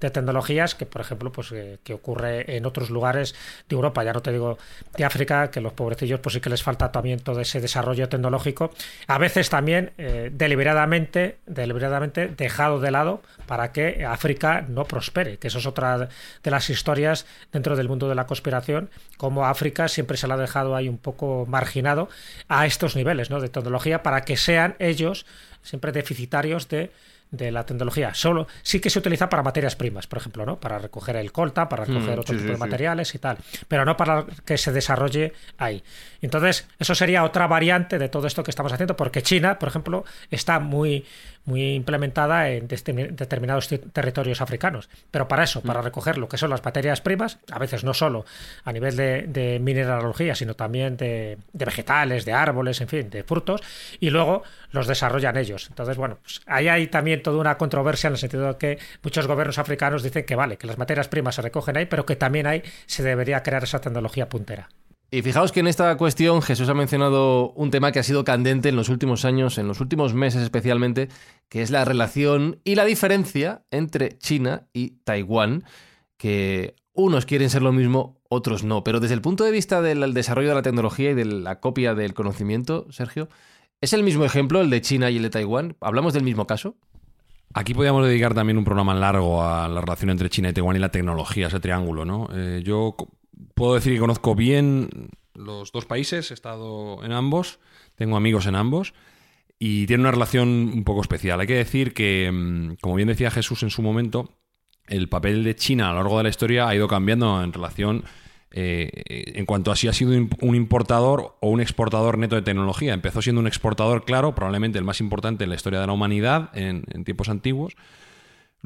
de tecnologías que, por ejemplo, pues eh, que ocurre en otros lugares de Europa, ya no te digo de África, que los pobrecillos pues sí que les falta también todo ese desarrollo tecnológico, a veces también eh, deliberadamente, deliberadamente dejado de lado para que África no prospere, que eso es otra de las historias dentro del mundo de la conspiración, como África siempre se la ha dejado ahí un poco marginado a estos niveles ¿no? de tecnología para que sean ellos siempre deficitarios de de la tecnología. Solo sí que se utiliza para materias primas, por ejemplo, ¿no? Para recoger el colta, para recoger Mm, otro sí, tipo sí, de sí. materiales y tal, pero no para que se desarrolle ahí. Entonces, eso sería otra variante de todo esto que estamos haciendo, porque China, por ejemplo, está muy muy implementada en determinados territorios africanos. Pero para eso, Mm. para recoger lo que son las materias primas, a veces no solo a nivel de, de mineralogía, sino también de, de vegetales, de árboles, en fin, de frutos, y luego los desarrollan ellos. Entonces, bueno, pues ahí hay también toda una controversia en el sentido de que muchos gobiernos africanos dicen que vale, que las materias primas se recogen ahí, pero que también ahí se debería crear esa tecnología puntera. Y fijaos que en esta cuestión Jesús ha mencionado un tema que ha sido candente en los últimos años, en los últimos meses especialmente, que es la relación y la diferencia entre China y Taiwán, que unos quieren ser lo mismo, otros no. Pero desde el punto de vista del desarrollo de la tecnología y de la copia del conocimiento, Sergio, ¿es el mismo ejemplo el de China y el de Taiwán? ¿Hablamos del mismo caso? Aquí podríamos dedicar también un programa largo a la relación entre China y Taiwán y la tecnología, ese triángulo, ¿no? Eh, yo puedo decir que conozco bien los dos países, he estado en ambos, tengo amigos en ambos y tiene una relación un poco especial. Hay que decir que, mm, como bien decía Jesús en su momento, el papel de China a lo largo de la historia ha ido cambiando en relación eh, en cuanto a si ha sido un importador o un exportador neto de tecnología. Empezó siendo un exportador, claro, probablemente el más importante en la historia de la humanidad en, en tiempos antiguos.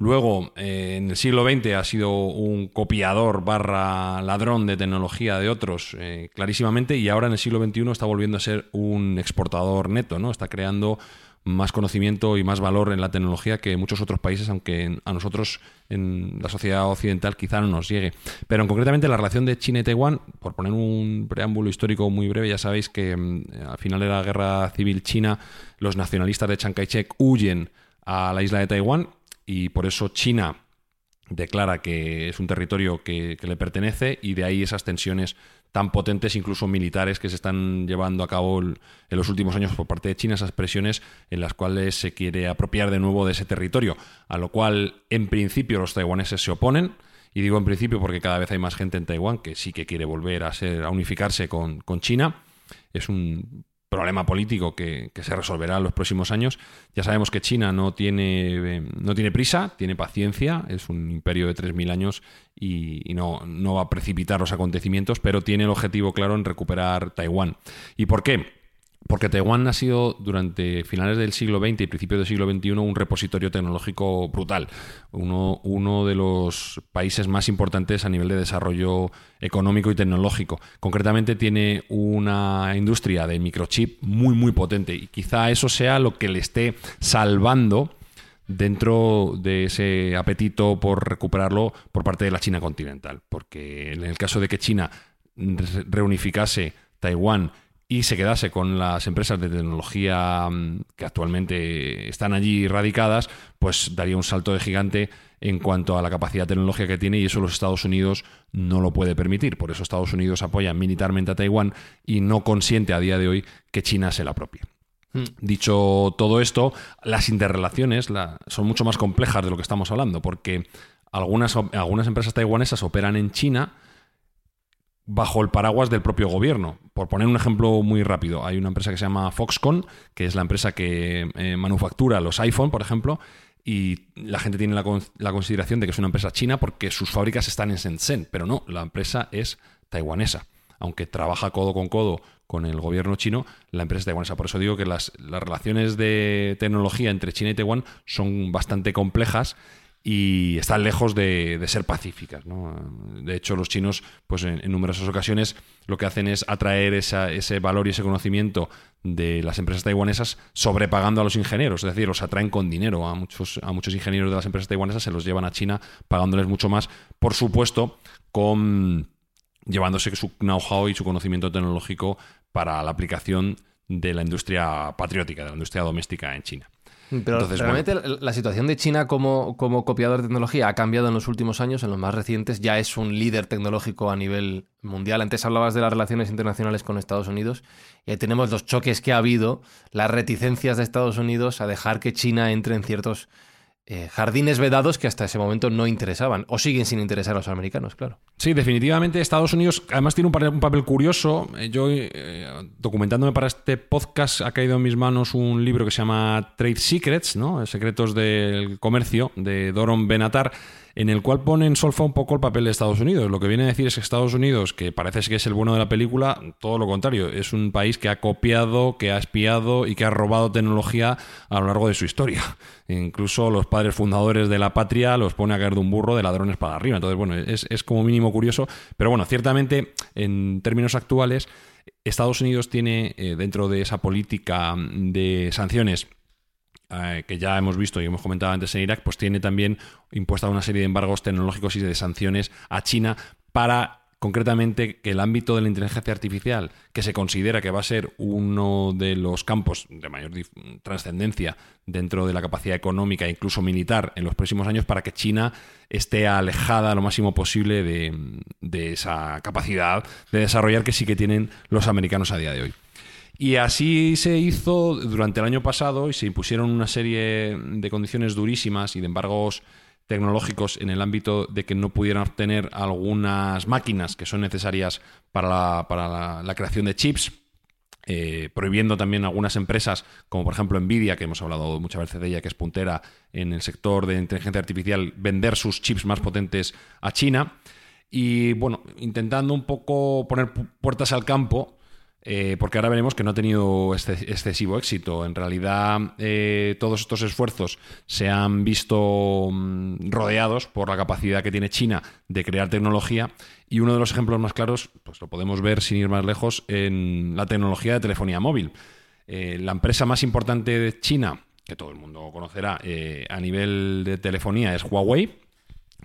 Luego, eh, en el siglo XX ha sido un copiador barra ladrón de tecnología de otros, eh, clarísimamente, y ahora en el siglo XXI está volviendo a ser un exportador neto, ¿no? Está creando más conocimiento y más valor en la tecnología que muchos otros países, aunque a nosotros en la sociedad occidental quizá no nos llegue. Pero en concretamente la relación de China y Taiwán, por poner un preámbulo histórico muy breve, ya sabéis que mm, al final de la guerra civil china, los nacionalistas de Chiang Kai-shek huyen a la isla de Taiwán y por eso China declara que es un territorio que, le pertenece y de ahí esas tensiones tan potentes, incluso militares, que se están llevando a cabo en los últimos años por parte de China, esas presiones en las cuales se quiere apropiar de nuevo de ese territorio, a lo cual en principio los taiwaneses se oponen. Y digo en principio porque cada vez hay más gente en Taiwán que sí que quiere volver a ser a unificarse con, con China. Es un problema político que, que se resolverá en los próximos años. Ya sabemos que China no tiene, eh, no tiene prisa, tiene paciencia, es un imperio de 3.000 años y, y no, no va a precipitar los acontecimientos, pero tiene el objetivo claro en recuperar Taiwán. ¿Y por qué? Porque Taiwán ha sido durante finales del siglo XX y principios del siglo XXI un repositorio tecnológico brutal, uno, uno de los países más importantes a nivel de desarrollo económico y tecnológico. Concretamente tiene una industria de microchip muy muy potente y quizá eso sea lo que le esté salvando dentro de ese apetito por recuperarlo por parte de la China continental. Porque en el caso de que China reunificase Taiwán y se quedase con las empresas de tecnología mm, que actualmente están allí radicadas, pues daría un salto de gigante en cuanto a la capacidad tecnológica que tiene y eso los Estados Unidos no lo puede permitir. Por eso Estados Unidos apoya militarmente a Taiwán y no consiente a día de hoy que China se la apropie. Hmm. Dicho todo esto, las interrelaciones son mucho más complejas de lo que estamos hablando, porque algunas, algunas empresas taiwanesas operan en China, bajo el paraguas del propio gobierno. Por poner un ejemplo muy rápido, hay una empresa que se llama Foxconn, que es la empresa que eh, manufactura los iPhone, por ejemplo, y la gente tiene la, consideración de que es una empresa china porque sus fábricas están en Shenzhen, pero no, la empresa es taiwanesa. Aunque trabaja codo con codo con el gobierno chino, la empresa es taiwanesa. Por eso digo que las, las relaciones de tecnología entre China y Taiwán son bastante complejas y están lejos de, ser pacíficas. De hecho, los chinos, pues en, numerosas ocasiones, lo que hacen es atraer ese valor y ese conocimiento de las empresas taiwanesas sobrepagando a los ingenieros, es decir, los atraen con dinero a muchos, a muchos ingenieros de las empresas taiwanesas, se los llevan a China pagándoles mucho más, por supuesto, con llevándose su know-how y su conocimiento tecnológico para la aplicación de la industria patriótica, de la industria doméstica en China. Pero realmente la situación de China como, como copiador de tecnología ha cambiado en los últimos años, en los más recientes, ya es un líder tecnológico a nivel mundial. Antes hablabas de las relaciones internacionales con Estados Unidos. Y ahí tenemos los choques que ha habido, las reticencias de Estados Unidos a dejar que China entre en ciertos eh, jardines vedados que hasta ese momento no interesaban, o siguen sin interesar a los americanos, claro. Sí, definitivamente Estados Unidos además tiene un, papel curioso. Eh, yo, eh, documentándome para este podcast, ha caído en mis manos un libro que se llama Trade Secrets, ¿no? Secretos del Comercio, de Doron Benatar en el cual pone en solfa un poco el papel de Estados Unidos. Lo que viene a decir es que Estados Unidos, que parece que es el bueno de la película, todo lo contrario, es un país que ha copiado, que ha espiado y que ha robado tecnología a lo largo de su historia. *laughs* Incluso los padres fundadores de la patria los pone a caer de un burro de ladrones para arriba. Entonces, bueno, es, como mínimo curioso, pero bueno, ciertamente en términos actuales, Estados Unidos tiene eh, dentro de esa política de sanciones eh, que ya hemos visto y hemos comentado antes en Irak, pues tiene también impuesta una serie de embargos tecnológicos y de sanciones a China para concretamente que el ámbito de la inteligencia artificial, que se considera que va a ser uno de los campos de mayor trascendencia dentro de la capacidad económica e incluso militar en los próximos años, para que China esté alejada lo máximo posible de, de esa capacidad de desarrollar que sí que tienen los americanos a día de hoy. Y así se hizo durante el año pasado y se impusieron una serie de condiciones durísimas y de embargos tecnológicos en el ámbito de que no pudieran obtener algunas máquinas que son necesarias para la, para la, creación de chips, eh, prohibiendo también algunas empresas, como por ejemplo Nvidia, que hemos hablado muchas veces de ella, que es puntera en el sector de inteligencia artificial, vender sus chips más potentes a China. Y bueno, intentando un poco poner puertas al campo eh, porque ahora veremos que no ha tenido excesivo éxito. En realidad, eh, todos estos esfuerzos se han visto mm, rodeados por la capacidad que tiene China de crear tecnología y uno de los ejemplos más claros, pues lo podemos ver sin ir más lejos, en la tecnología de telefonía móvil. Eh, la empresa más importante de China, que todo el mundo conocerá a nivel de telefonía, es Huawei.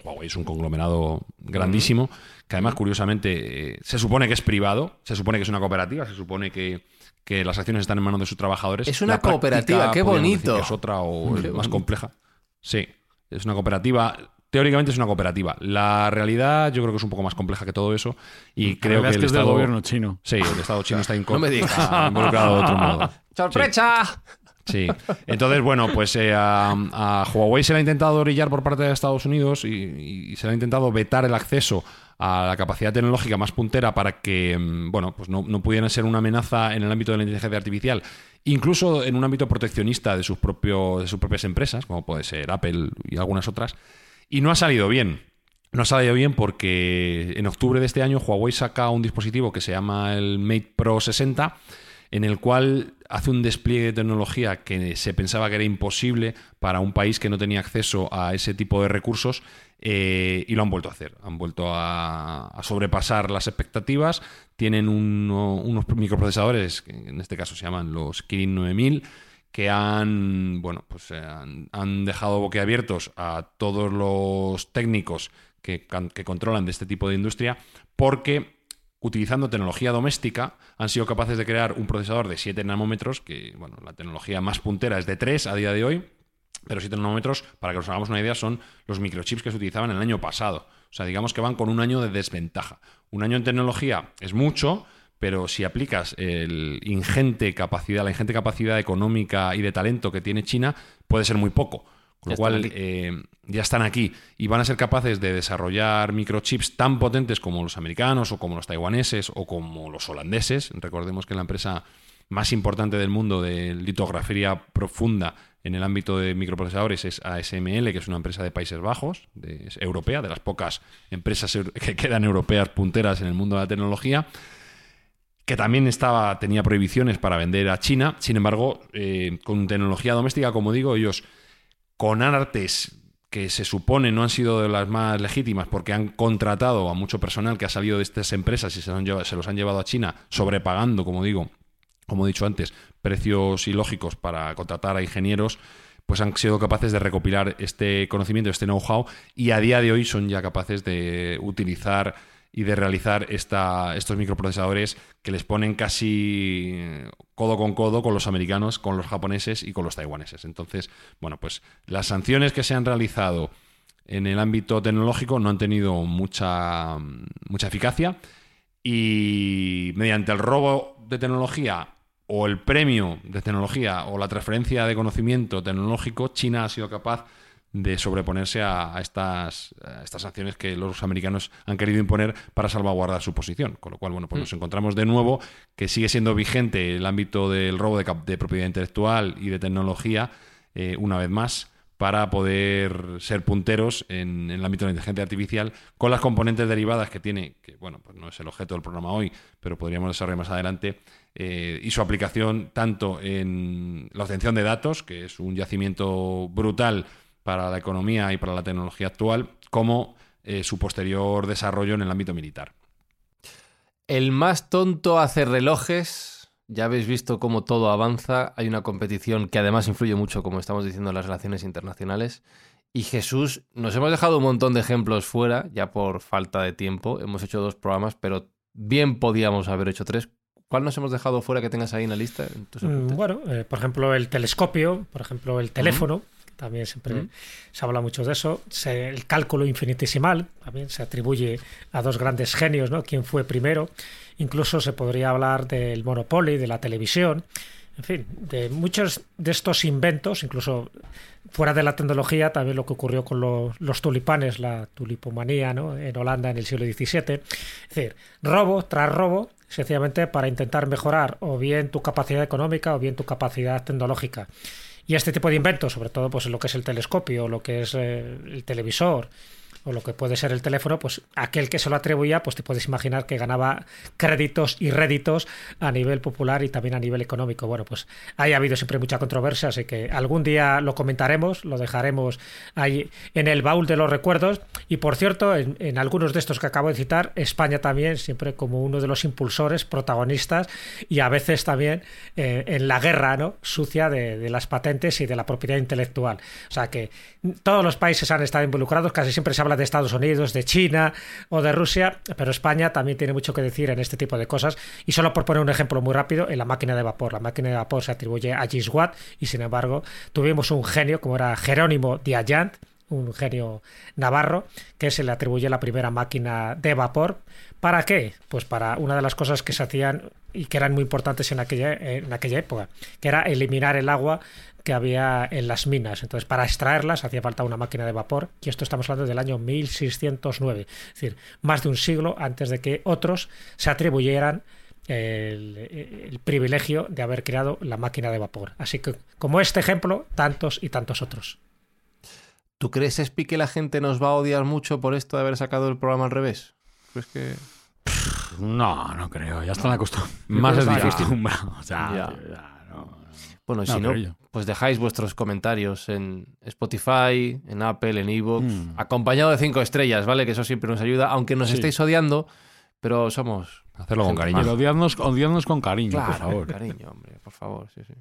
Huawei es un conglomerado grandísimo que además, curiosamente, eh, se supone que es privado, se supone que es una cooperativa, se supone que, las acciones están en manos de sus trabajadores. Es una cooperativa, qué bonito. es otra o más compleja. Sí, es una cooperativa. Teóricamente es una cooperativa. La realidad yo creo que es un poco más compleja que todo eso y creo que, el es Estado... gobierno chino. Sí, el Estado chino *laughs* está, no me digas. *laughs* involucrado de otro modo. *laughs* ¡Sorpresa! Sí. Entonces, bueno, pues eh, a, Huawei se le ha intentado orillar por parte de Estados Unidos y, se le ha intentado vetar el acceso a la capacidad tecnológica más puntera para que, mm, bueno, pues no, pudieran ser una amenaza en el ámbito de la inteligencia artificial, incluso en un ámbito proteccionista de sus, propios, de sus propias empresas, como puede ser Apple y algunas otras, y no ha salido bien. No ha salido bien porque en octubre de este año Huawei saca un dispositivo que se llama el Mate Pro 60, en el cual hace un despliegue de tecnología que se pensaba que era imposible para un país que no tenía acceso a ese tipo de recursos eh, y lo han vuelto a hacer. Han vuelto a, sobrepasar las expectativas. Tienen uno- unos microprocesadores, que en este caso se llaman los Kirin 9000, que han, bueno, pues, eh, han, dejado boquiabiertos a todos los técnicos que controlan de este tipo de industria porque utilizando tecnología doméstica, han sido capaces de crear un procesador de 7 nanómetros, que bueno, la tecnología más puntera es de 3 a día de hoy, pero 7 nanómetros, para que nos hagamos una idea, son los microchips que se utilizaban el año pasado. O sea, digamos que van con un año de desventaja. Un año en tecnología es mucho, pero si aplicas el ingente capacidad, la ingente capacidad económica y de talento que tiene China, puede ser muy poco. Con lo cual, eh, ya están aquí y van a ser capaces de desarrollar microchips tan potentes como los americanos o como los taiwaneses o como los holandeses. Recordemos que la empresa más importante del mundo de litografía profunda en el ámbito de microprocesadores es ASML, que es una empresa de Países Bajos, de- es europea, de las pocas empresas *laughs* que quedan europeas punteras en el mundo de la tecnología que también estaba, tenía prohibiciones para vender a China. Sin embargo, eh, con tecnología doméstica, como digo, ellos con artes que se supone no han sido de las más legítimas porque han contratado a mucho personal que ha salido de estas empresas y se, han llevado- se los han llevado a China sobrepagando, como digo, como he dicho antes, precios ilógicos para contratar a ingenieros, pues han sido capaces de recopilar este conocimiento, este know-how, y a día de hoy son ya capaces de utilizar y de realizar esta, estos microprocesadores que les ponen casi eh, codo con codo con los americanos, con los japoneses y con los taiwaneses. Entonces, bueno, pues las sanciones que se han realizado en el ámbito tecnológico no han tenido mucha, mucha eficacia y mediante el robo de tecnología o el premio de tecnología o la transferencia de conocimiento tecnológico, China ha sido capaz de sobreponerse a, a estas, a estas sanciones que los americanos han querido imponer para salvaguardar su posición. Con lo cual, bueno, pues nos encontramos de nuevo que sigue siendo vigente el ámbito del robo de, de propiedad intelectual y de tecnología, eh, una vez más, para poder ser punteros en, en el ámbito de la inteligencia artificial con las componentes derivadas que tiene, que bueno, pues no es el objeto del programa hoy, pero podríamos desarrollar más adelante, eh, y su aplicación tanto en la obtención de datos, que es un yacimiento brutal para la economía y para la tecnología actual, como eh, su posterior desarrollo en el ámbito militar. El más tonto hace relojes. Ya habéis visto cómo todo avanza. Hay una competición que además influye mucho, como estamos diciendo, en las relaciones internacionales. Y Jesús, nos hemos dejado un montón de ejemplos fuera, ya por falta de tiempo. Hemos hecho dos programas, pero bien podíamos haber hecho tres. ¿Cuál nos hemos dejado fuera que tengas ahí en la lista? en Mm? Bueno, eh, por ejemplo, el telescopio, por ejemplo, el teléfono, también siempre Ujú. se habla mucho de eso. Se- el cálculo infinitesimal también se atribuye a dos grandes genios, ¿no? ¿Quién fue primero? Incluso se podría hablar del Monopoly, de la televisión, en fin, de muchos de estos inventos, incluso fuera de la tecnología, también lo que ocurrió con los, los tulipanes, la tulipomanía ¿no? en Holanda en el siglo XVII. Es decir, robo tras robo, sencillamente para intentar mejorar o bien tu capacidad económica o bien tu capacidad tecnológica. Y este tipo de inventos, sobre todo pues lo que es el telescopio, lo que es eh, el televisor o lo que puede ser el teléfono, pues aquel que se lo atribuía, pues te puedes imaginar que ganaba créditos y réditos a nivel popular y también a nivel económico. Bueno, pues ahí ha habido siempre mucha controversia, así que algún día lo comentaremos, lo dejaremos ahí en el baúl de los recuerdos. Y por cierto, en, algunos de estos que acabo de citar, España también, siempre como uno de los impulsores, protagonistas y a veces también eh, en la guerra ¿no? sucia de las patentes y de la propiedad intelectual. O sea que todos los países han estado involucrados, casi siempre se habla de Estados Unidos, de China o de Rusia, pero España también tiene mucho que decir en este tipo de cosas. Y solo por poner un ejemplo muy rápido, en la máquina de vapor. La máquina de vapor se atribuye a Gilles Watt y sin embargo tuvimos un genio como era Jerónimo Diagant, un genio navarro, que se le atribuye la primera máquina de vapor. ¿Para qué? Pues para una de las cosas que se hacían y que eran muy importantes en aquella, en aquella época, que era eliminar el agua que había en las minas. Entonces, para extraerlas hacía falta una máquina de vapor, y esto estamos hablando del año 1609, es decir, más de un siglo antes de que otros se atribuyeran el, el privilegio de haber creado la máquina de vapor. Así que, como este ejemplo, tantos y tantos otros. ¿Tú crees, Espi, que la gente nos va a odiar mucho por esto de haber sacado el programa al revés? ¿Crees que...? No, no creo. Ya están acostumbrados. Más es difícil. *laughs* O sea, Ya. ya, no. Bueno, y No, si no, yo- pues dejáis vuestros comentarios en Spotify, en Apple, en Evox, Mm. acompañado de cinco estrellas, ¿vale? Que eso siempre nos ayuda, aunque nos Sí. estéis odiando, pero somos... Hacerlo con cariño. Pero odiadnos, odiadnos con cariño, Claro, por favor. *laughs* cariño, hombre, por favor, sí, sí.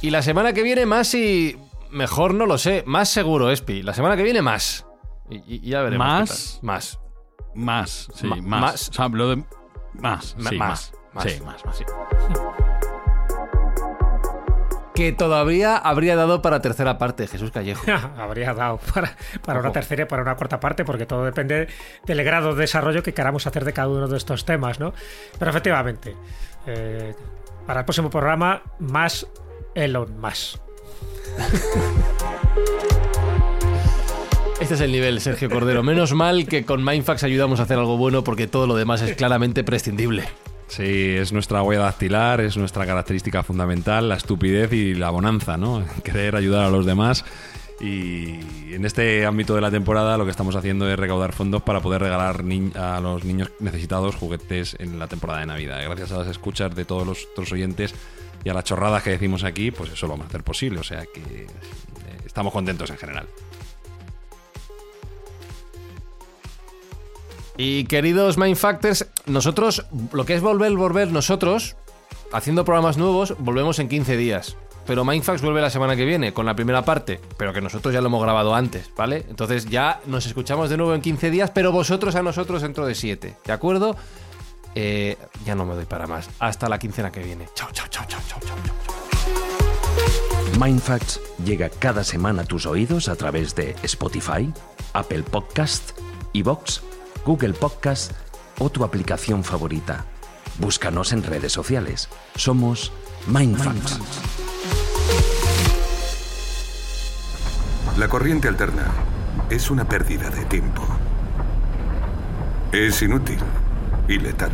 Y la semana que viene más y... Mejor no lo sé, más seguro, Espi. La semana que viene más. Y, ya veremos. ¿Más? Más. Más, sí, más. más. O sea, lo de... Más, sí, más, más. más. Sí, más, más. Que todavía habría dado para tercera parte, Jesús Callejo. *laughs* Habría dado para, para una tercera y para una cuarta parte, porque todo depende del grado de desarrollo que queramos hacer de cada uno de estos temas, ¿no? Pero efectivamente, eh, para el próximo programa, más Elon más. *laughs* Este es el nivel, Sergio Cordero. Menos mal que con Mindfax ayudamos a hacer algo bueno porque todo lo demás es claramente prescindible. Sí, es nuestra huella dactilar, es nuestra característica fundamental, la estupidez y la bonanza, ¿no? *laughs* Querer ayudar a los demás. Y en este ámbito de la temporada lo que estamos haciendo es recaudar fondos para poder regalar a los niños necesitados juguetes en la temporada de Navidad. Gracias a las escuchas de todos los otros oyentes y a las chorradas que decimos aquí, pues eso lo vamos a hacer posible. O sea que eh, estamos contentos en general. Y queridos Mindfactors, nosotros, lo que es volver, volver, nosotros, haciendo programas nuevos, volvemos en 15 días. Pero Mindfax vuelve la semana que viene con la primera parte, pero que nosotros ya lo hemos grabado antes, ¿vale? Entonces ya nos escuchamos de nuevo en 15 días, pero vosotros a nosotros dentro de 7, ¿de acuerdo? Eh, ya no me doy para más. Hasta la quincena que viene. Chao, chao, chao, chao, chao, chao. chao. Mindfacts llega cada semana a tus oídos a través de Spotify, Apple Podcast, Evox, Google Podcast o tu aplicación favorita. Búscanos en redes sociales. Somos Mindfacts. La corriente alterna es una pérdida de tiempo. Es inútil y letal.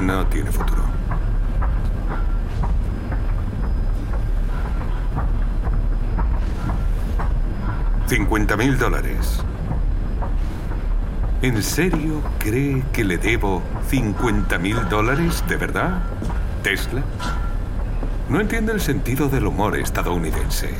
No tiene futuro. Cincuenta mil dólares. ¿En serio cree que le debo 50 mil dólares de verdad? ¿Tesla? No entiende el sentido del humor estadounidense.